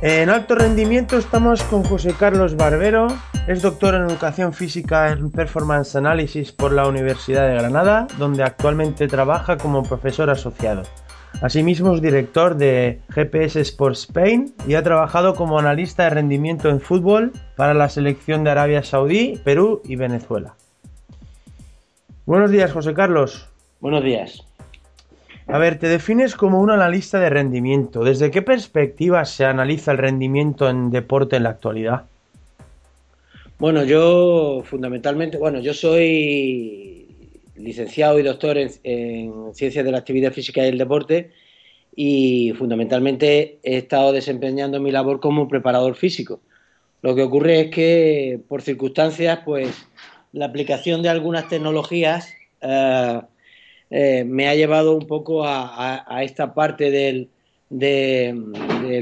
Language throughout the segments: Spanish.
En alto rendimiento estamos con José Carlos Barbero, es doctor en educación física en Performance Analysis por la Universidad de Granada, donde actualmente trabaja como profesor asociado. Asimismo es director de GPS Sports Spain y ha trabajado como analista de rendimiento en fútbol para la selección de Arabia Saudí, Perú y Venezuela. Buenos días, José Carlos. Buenos días. A ver, te defines como un analista de rendimiento. ¿Desde qué perspectiva se analiza el rendimiento en deporte en la actualidad? Bueno, yo fundamentalmente, bueno, yo soy licenciado y doctor en, Ciencias de la Actividad Física y el Deporte y fundamentalmente he estado desempeñando mi labor como preparador físico. Lo que ocurre es que por circunstancias, pues la aplicación de algunas tecnologías eh, eh, me ha llevado un poco a, esta parte de,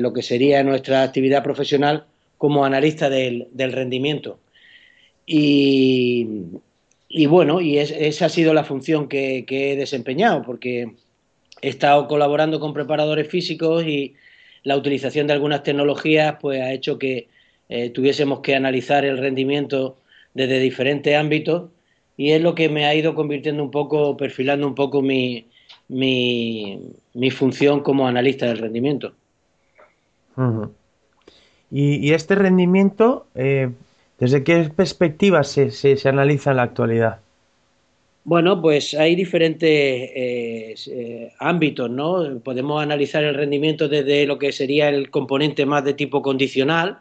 lo que sería nuestra actividad profesional como analista del, rendimiento. Y, bueno, y esa ha sido la función que, he desempeñado, porque he estado colaborando con preparadores físicos y la utilización de algunas tecnologías pues ha hecho que eh, tuviésemos que analizar el rendimiento desde diferentes ámbitos y es lo que me ha ido convirtiendo un poco, perfilando un poco mi, mi, función como analista del rendimiento. y, este rendimiento, eh, ¿desde qué perspectiva se, se, analiza en la actualidad? Bueno, pues hay diferentes eh, eh, ámbitos, ¿no? Podemos analizar el rendimiento desde lo que sería el componente más de tipo condicional,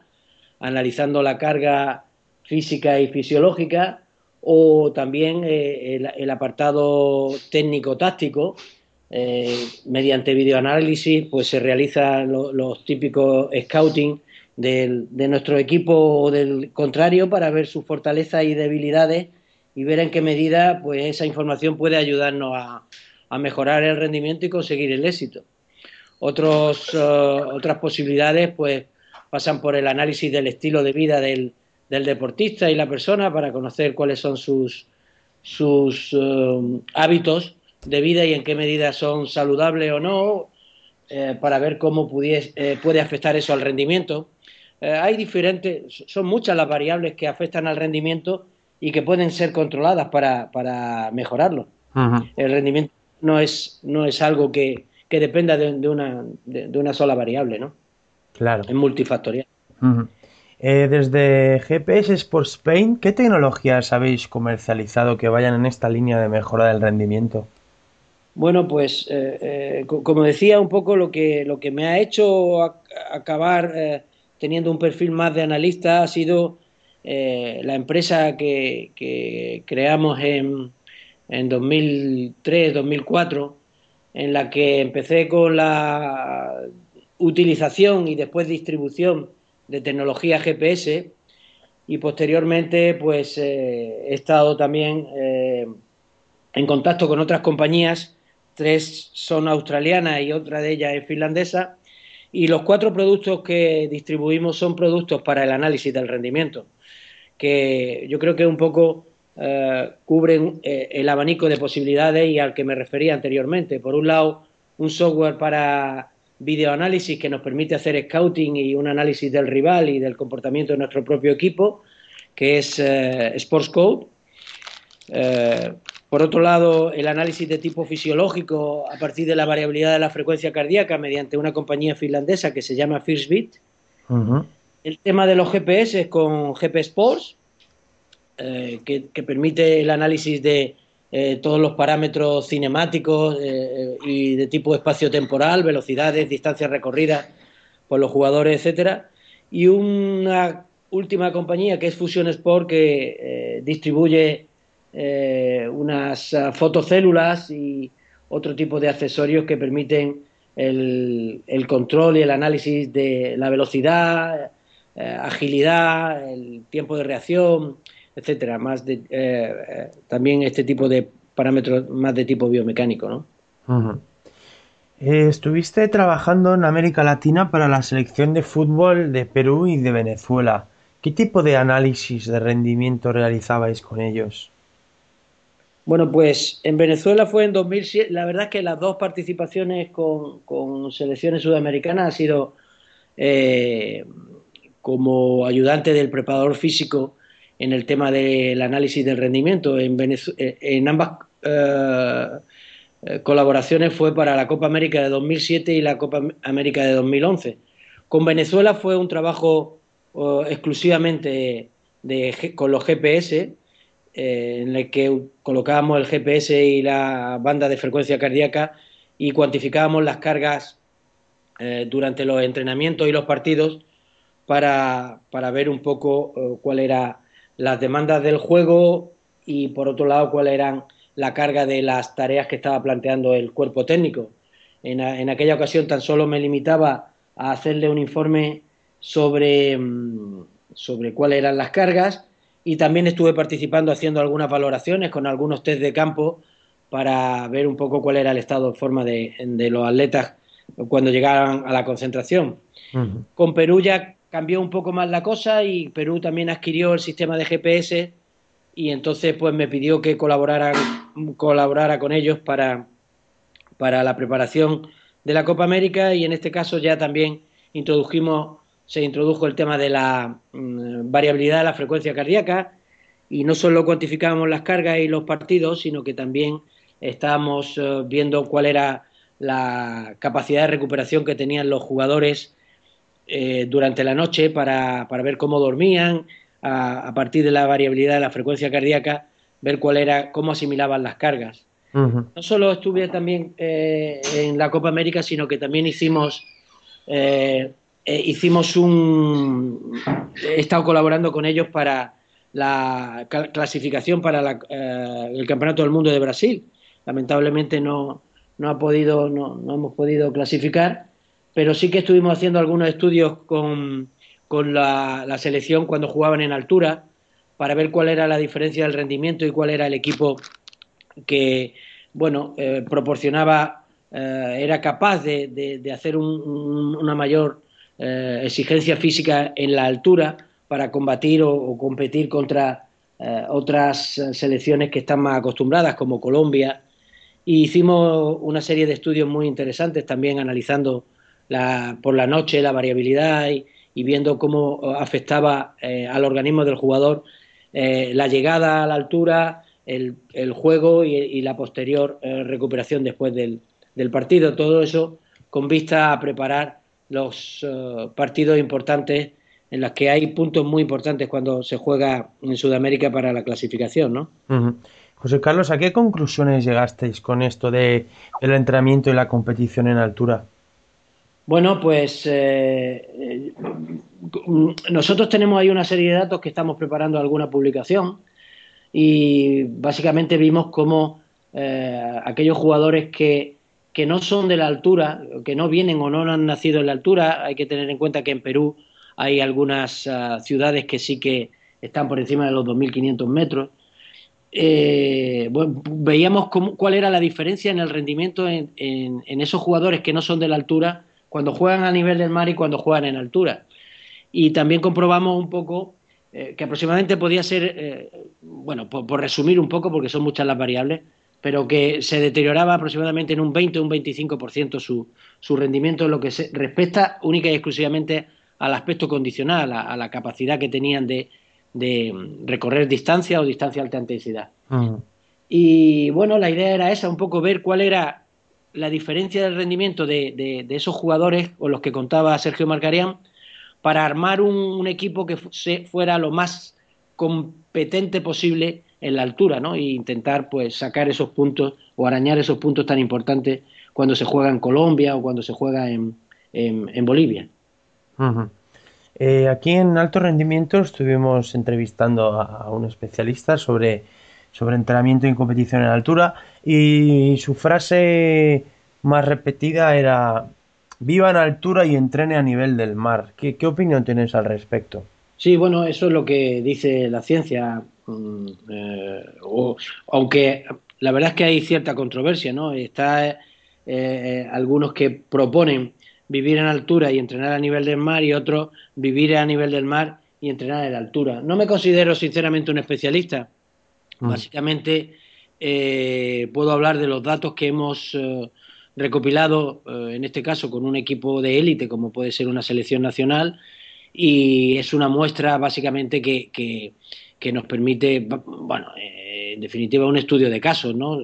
analizando la carga física y fisiológica, o también eh, el, apartado técnico-táctico. Eh, mediante videoanálisis pues se realizan los típicos scouting de nuestro equipo o del contrario para ver sus fortalezas y debilidades y ver en qué medida pues esa información puede ayudarnos a, mejorar el rendimiento y conseguir el éxito. Eh, otras posibilidades pues pasan por el análisis del estilo de vida del, del deportista y la persona para conocer cuáles son sus, sus um, hábitos de vida y en qué medida son saludables o no, eh, para ver cómo eh, puede afectar eso al rendimiento. Eh, hay diferentes, son muchas las variables que afectan al rendimiento y que pueden ser controladas para, para mejorarlo. El rendimiento no es, no es algo que, que dependa de, una, de, una sola variable, ¿no? Claro. Es multifactorial. Eh, desde GPS Sports Spain, ¿qué tecnologías habéis comercializado que vayan en esta línea de mejora del rendimiento? Bueno, pues eh, eh, como decía, un poco lo que, lo que me ha hecho acabar teniendo un perfil más de analista ha sido la empresa que, creamos en, en 2003-2004, en la que empecé con la utilización y después distribución de tecnología GPS y posteriormente pues eh, he estado también eh, en contacto con otras compañías, tres son australianas y otra de ellas es finlandesa, y los cuatro productos que distribuimos son productos para el análisis del rendimiento, que yo creo que un poco eh, cubren el abanico de posibilidades y al que me refería anteriormente. Por un lado, un software para videoanálisis que nos permite hacer scouting y un análisis del rival y del comportamiento de nuestro propio equipo, que es eh, Sports Code. Eh, por otro lado, el análisis de tipo fisiológico a partir de la variabilidad de la frecuencia cardíaca mediante una compañía finlandesa que se llama Firstbeat. El tema de los GPS con GP Sports, eh, que, permite el análisis de eh, todos los parámetros cinemáticos eh, y de tipo espacio-temporal, velocidades, distancias recorridas por los jugadores, etcétera. Y una última compañía que es Fusion Sport que distribuye unas fotocélulas y otro tipo de accesorios que permiten el, control y el análisis de la velocidad, agilidad, el tiempo de reacción, etcétera, más de, eh, eh, también este tipo de parámetros más de tipo biomecánico, ¿no? Eh, estuviste trabajando en América Latina para la selección de fútbol de Perú y de Venezuela. ¿Qué tipo de análisis de rendimiento realizabais con ellos? Bueno, pues en Venezuela fue en 2007. La verdad es que las dos participaciones con, con selecciones sudamericanas ha sido como ayudante del preparador físico en el tema del análisis del rendimiento. En, eh, ambas eh, eh, colaboraciones fue para la Copa América de 2007 y la Copa América de 2011. Con Venezuela fue un trabajo exclusivamente de, con los GPS, en el que colocábamos el GPS y la banda de frecuencia cardíaca y cuantificábamos las cargas durante los entrenamientos y los partidos para, para ver un poco cuál era las demandas del juego y por otro lado cuál eran la carga de las tareas que estaba planteando el cuerpo técnico. En, aquella ocasión tan solo me limitaba a hacerle un informe sobre, mm, sobre cuáles eran las cargas y también estuve participando haciendo algunas valoraciones con algunos test de campo para ver un poco cuál era el estado de forma de, los atletas cuando llegaban a la concentración. Con Perú ya cambió un poco más la cosa y Perú también adquirió el sistema de GPS y entonces pues me pidió que colaborara, colaborara con ellos para, para la preparación de la Copa América y en este caso ya también introdujimos, se introdujo el tema de la mm, variabilidad de la frecuencia cardíaca y no solo cuantificábamos las cargas y los partidos, sino que también estábamos eh, viendo cuál era la capacidad de recuperación que tenían los jugadores eh, durante la noche para, para ver cómo dormían, a, partir de la variabilidad de la frecuencia cardíaca, ver cuál era, cómo asimilaban las cargas. No solo estuve también eh, en la Copa América, sino que también hicimos, eh, hicimos un, he estado colaborando con ellos para la clasificación para el Campeonato del Mundo de Brasil. Lamentablemente no, no ha podido, no, no hemos podido clasificar, pero sí que estuvimos haciendo algunos estudios con, la, selección cuando jugaban en altura para ver cuál era la diferencia del rendimiento y cuál era el equipo que, bueno, eh, proporcionaba, eh, era capaz de, hacer una mayor eh, exigencia física en la altura para combatir o, competir contra otras selecciones que están más acostumbradas, como Colombia. Y hicimos una serie de estudios muy interesantes también analizando por la noche, la variabilidad y, viendo cómo afectaba eh, al organismo del jugador eh, la llegada a la altura, el, juego y, la posterior eh, recuperación después del, partido. Todo eso con vista a preparar los partidos importantes en los que hay puntos muy importantes cuando se juega en Sudamérica para la clasificación, ¿no? José Carlos, ¿a qué conclusiones llegasteis con esto de el entrenamiento y la competición en altura? Bueno, pues eh, eh, nosotros tenemos ahí una serie de datos que estamos preparando alguna publicación y básicamente vimos cómo eh, aquellos jugadores que, que, no son de la altura, que no vienen o no han nacido en la altura, hay que tener en cuenta que en Perú hay algunas ah, ciudades que sí que están por encima de los 2.500 metros. veíamos cuál era la diferencia en el rendimiento en esos jugadores que no son de la altura cuando juegan a nivel del mar y cuando juegan en altura. Y también comprobamos un poco eh, que aproximadamente podía ser, eh, bueno, por, resumir un poco, porque son muchas las variables, pero que se deterioraba aproximadamente en un 20 o un 25% su, su rendimiento en lo que se respecta única y exclusivamente al aspecto condicional, a, la capacidad que tenían de, recorrer distancia o distancia de alta intensidad. Y bueno, la idea era esa, un poco ver cuál era la diferencia del rendimiento de, esos jugadores con los que contaba Sergio Marcarián para armar un, equipo que fuera lo más competente posible en la altura, ¿no? E intentar pues sacar esos puntos o arañar esos puntos tan importantes cuando se juega en Colombia o cuando se juega en, en, Bolivia. Eh, aquí en Alto Rendimiento estuvimos entrevistando a, un especialista sobre, sobre entrenamiento y competición en altura y su frase más repetida era viva en altura y entrene a nivel del mar. ¿Qué, qué opinión tienes al respecto? Sí, bueno, eso es lo que dice la ciencia. Mm, eh, aunque la verdad es que hay cierta controversia, ¿no? Está eh, eh, algunos que proponen vivir en altura y entrenar a nivel del mar y otros vivir a nivel del mar y entrenar en la altura. No me considero sinceramente un especialista. Mm. Básicamente puedo hablar de los datos que hemos recopilado, en este caso con un equipo de élite como puede ser una selección nacional, y es una muestra básicamente que, que, nos permite, bueno, eh, en definitiva un estudio de casos, ¿no?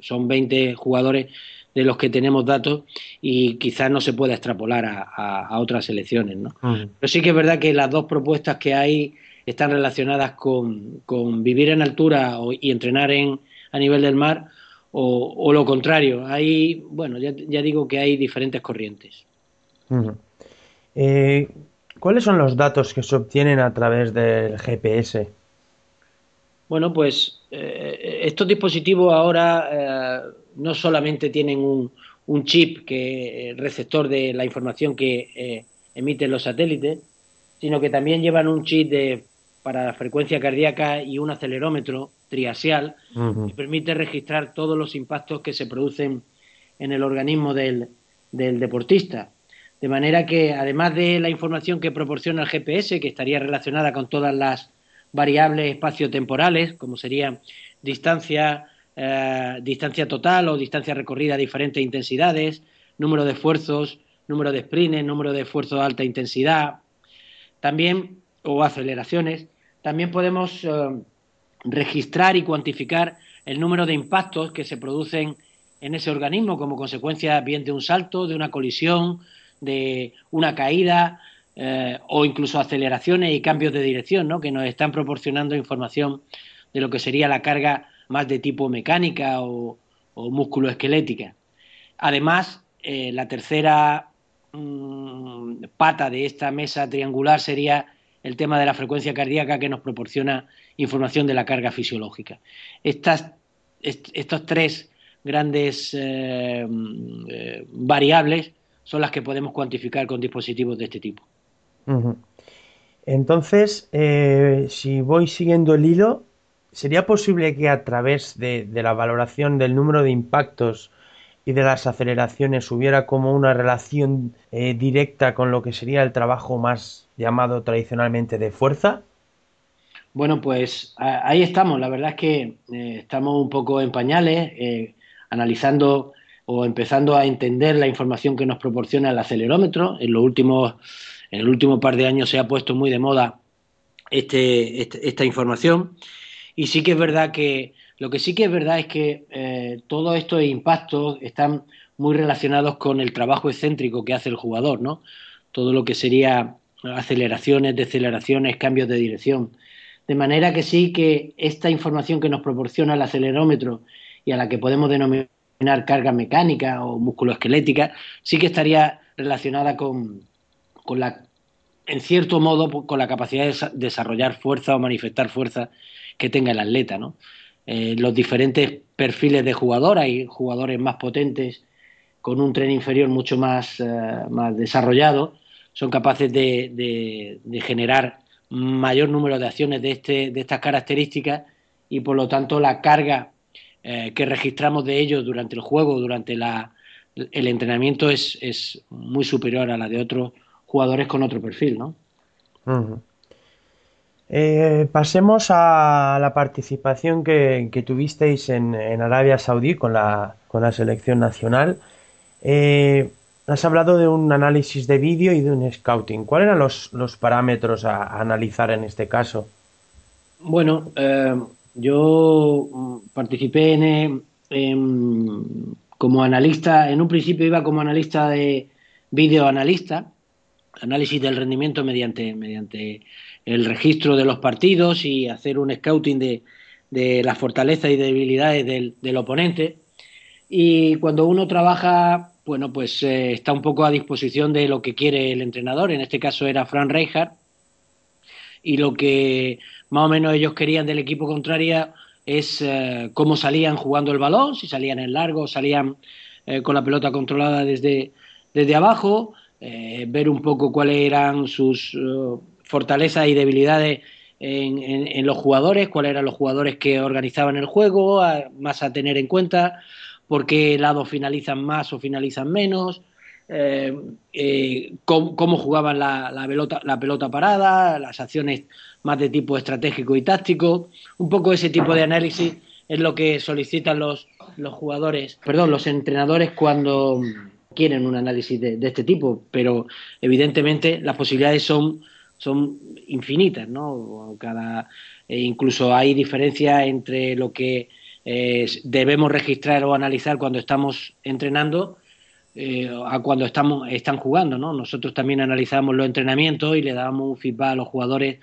Son 20 jugadores de los que tenemos datos y quizás no se pueda extrapolar a, otras selecciones, ¿no? Pero sí que es verdad que las dos propuestas que hay están relacionadas con, con vivir en altura y entrenar en, a nivel del mar o, lo contrario. Hay, bueno, ya, ya, digo que hay diferentes corrientes. eh, ¿Cuáles son los datos que se obtienen a través del GPS? Bueno, pues eh, estos dispositivos ahora eh, no solamente tienen un, chip que receptor de la información que eh, emiten los satélites, sino que también llevan un chip de, para la frecuencia cardíaca y un acelerómetro triaxial que permite registrar todos los impactos que se producen en el organismo del deportista. De manera que, además de la información que proporciona el GPS, que estaría relacionada con todas las variables espaciotemporales, como serían distancia, eh, distancia total o distancia recorrida a diferentes intensidades, número de esfuerzos, número de sprints, número de esfuerzos de alta intensidad, también, o aceleraciones, también podemos eh, registrar y cuantificar el número de impactos que se producen en ese organismo como consecuencia bien de un salto, de una colisión, de una caída eh, o incluso aceleraciones y cambios de dirección, que nos están proporcionando información de lo que sería la carga más de tipo mecánica o, o musculoesquelética. Además, eh, la tercera mm, pata de esta mesa triangular sería el tema de la frecuencia cardíaca que nos proporciona información de la carga fisiológica. Estas, estos tres grandes eh, mm, variables son las que podemos cuantificar con dispositivos de este tipo. Entonces, eh, si voy siguiendo el hilo, ¿sería posible que a través de, la valoración del número de impactos y de las aceleraciones hubiera como una relación eh, directa con lo que sería el trabajo más llamado tradicionalmente de fuerza? Bueno, pues ahí estamos. La verdad es que eh, estamos un poco en pañales, analizando o empezando a entender la información que nos proporciona el acelerómetro. En los últimos, en el último par de años se ha puesto muy de moda este, este, esta información. Y sí que es verdad que lo que sí que es verdad es que eh, todos estos impactos están muy relacionados con el trabajo excéntrico que hace el jugador, ¿no? Todo lo que sería aceleraciones, deceleraciones, cambios de dirección. De manera que sí que esta información que nos proporciona el acelerómetro y a la que podemos denominar carga mecánica o musculoesquelética, sí que estaría relacionada con, con la, en cierto modo, con la capacidad de desarrollar fuerza o manifestar fuerza que tenga el atleta, ¿no? Eh, los diferentes perfiles de jugador, hay jugadores más potentes con un tren inferior mucho más, eh, más desarrollado, son capaces de, de, generar mayor número de acciones de, este, de estas características y por lo tanto la carga eh, que registramos de ellos durante el juego, durante la, el entrenamiento, es, es, muy superior a la de otros jugadores con otro perfil, ¿no? Eh, pasemos a la participación que, tuvisteis en, Arabia Saudí con la, con la selección nacional. Eh, has hablado de un análisis de vídeo y de un scouting. ¿Cuáles eran los, los parámetros a, analizar en este caso? Bueno, yo mm, participé en, como analista, en un principio iba como analista de videoanalista, análisis del rendimiento mediante, mediante el registro de los partidos y hacer un scouting de, de las fortalezas y debilidades del, oponente. Y cuando uno trabaja, bueno, pues eh, está un poco a disposición de lo que quiere el entrenador. En este caso era Fran Reichardt. Y lo que más o menos ellos querían del equipo contrario es eh, cómo salían jugando el balón, si salían en largo, salían eh, con la pelota controlada desde, desde abajo, ver un poco cuáles eran sus fortalezas y debilidades en, los jugadores, cuáles eran los jugadores que organizaban el juego, más a tener en cuenta, por qué lados finalizan más o finalizan menos, eh, eh, cómo, jugaban la, pelota, la pelota parada, las acciones más de tipo estratégico y táctico. Un poco ese tipo de análisis es lo que solicitan los, los jugadores, perdón, los entrenadores cuando quieren un análisis de este tipo, pero evidentemente las posibilidades son son infinitas, ¿no? Cada, e incluso hay diferencia entre lo que eh, debemos registrar o analizar cuando estamos entrenando eh, a cuando estamos están jugando, ¿no? Nosotros también analizamos los entrenamientos y le damos un feedback a los jugadores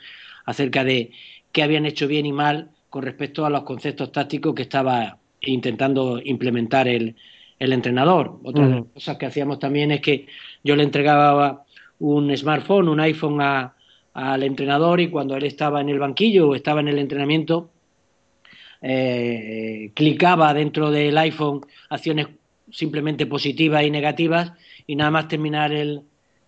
acerca de qué habían hecho bien y mal con respecto a los conceptos tácticos que estaba intentando implementar el, el entrenador. Otra de las cosas que hacíamos también es que yo le entregaba un smartphone, un iPhone a, al entrenador y cuando él estaba en el banquillo o estaba en el entrenamiento, eh, clicaba dentro del iPhone acciones simplemente positivas y negativas y nada más terminar el,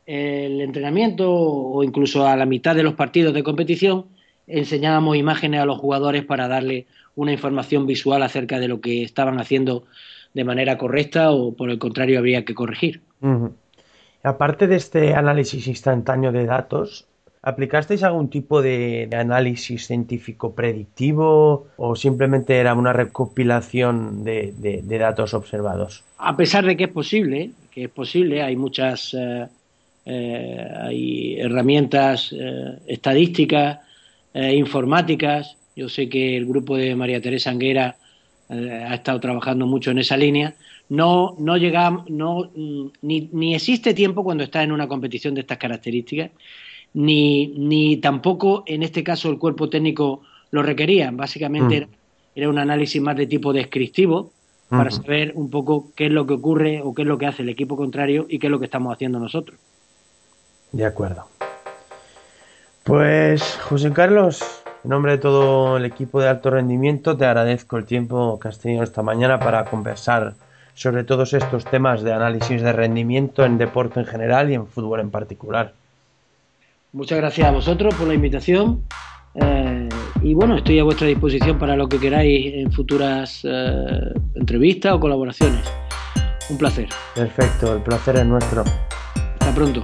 entrenamiento o incluso a la mitad de los partidos de competición enseñábamos imágenes a los jugadores para darle una información visual acerca de lo que estaban haciendo de manera correcta o por el contrario había que corregir. Aparte de este análisis instantáneo de datos, ¿Aplicasteis algún tipo de, análisis científico predictivo o simplemente era una recopilación de, datos observados? A pesar de que es posible, que es posible, hay muchas eh, eh, hay herramientas eh, estadísticas, informáticas. Yo sé que el grupo de María Teresa Anguera ha estado trabajando mucho en esa línea. No, no llegamos, no, ni, ni existe tiempo cuando está en una competición de estas características ni, ni tampoco en este caso el cuerpo técnico lo requería. Básicamente mm. era, un análisis más de tipo descriptivo para saber un poco qué es lo que ocurre o qué es lo que hace el equipo contrario y qué es lo que estamos haciendo nosotros. De acuerdo. Pues José Carlos, en nombre de todo el equipo de alto rendimiento, te agradezco el tiempo que has tenido esta mañana para conversar sobre todos estos temas de análisis de rendimiento en deporte en general y en fútbol en particular. Muchas gracias a vosotros por la invitación. Eh, y bueno, estoy a vuestra disposición para lo que queráis en futuras eh, entrevistas o colaboraciones. Un placer. Perfecto, el placer es nuestro. Hasta pronto.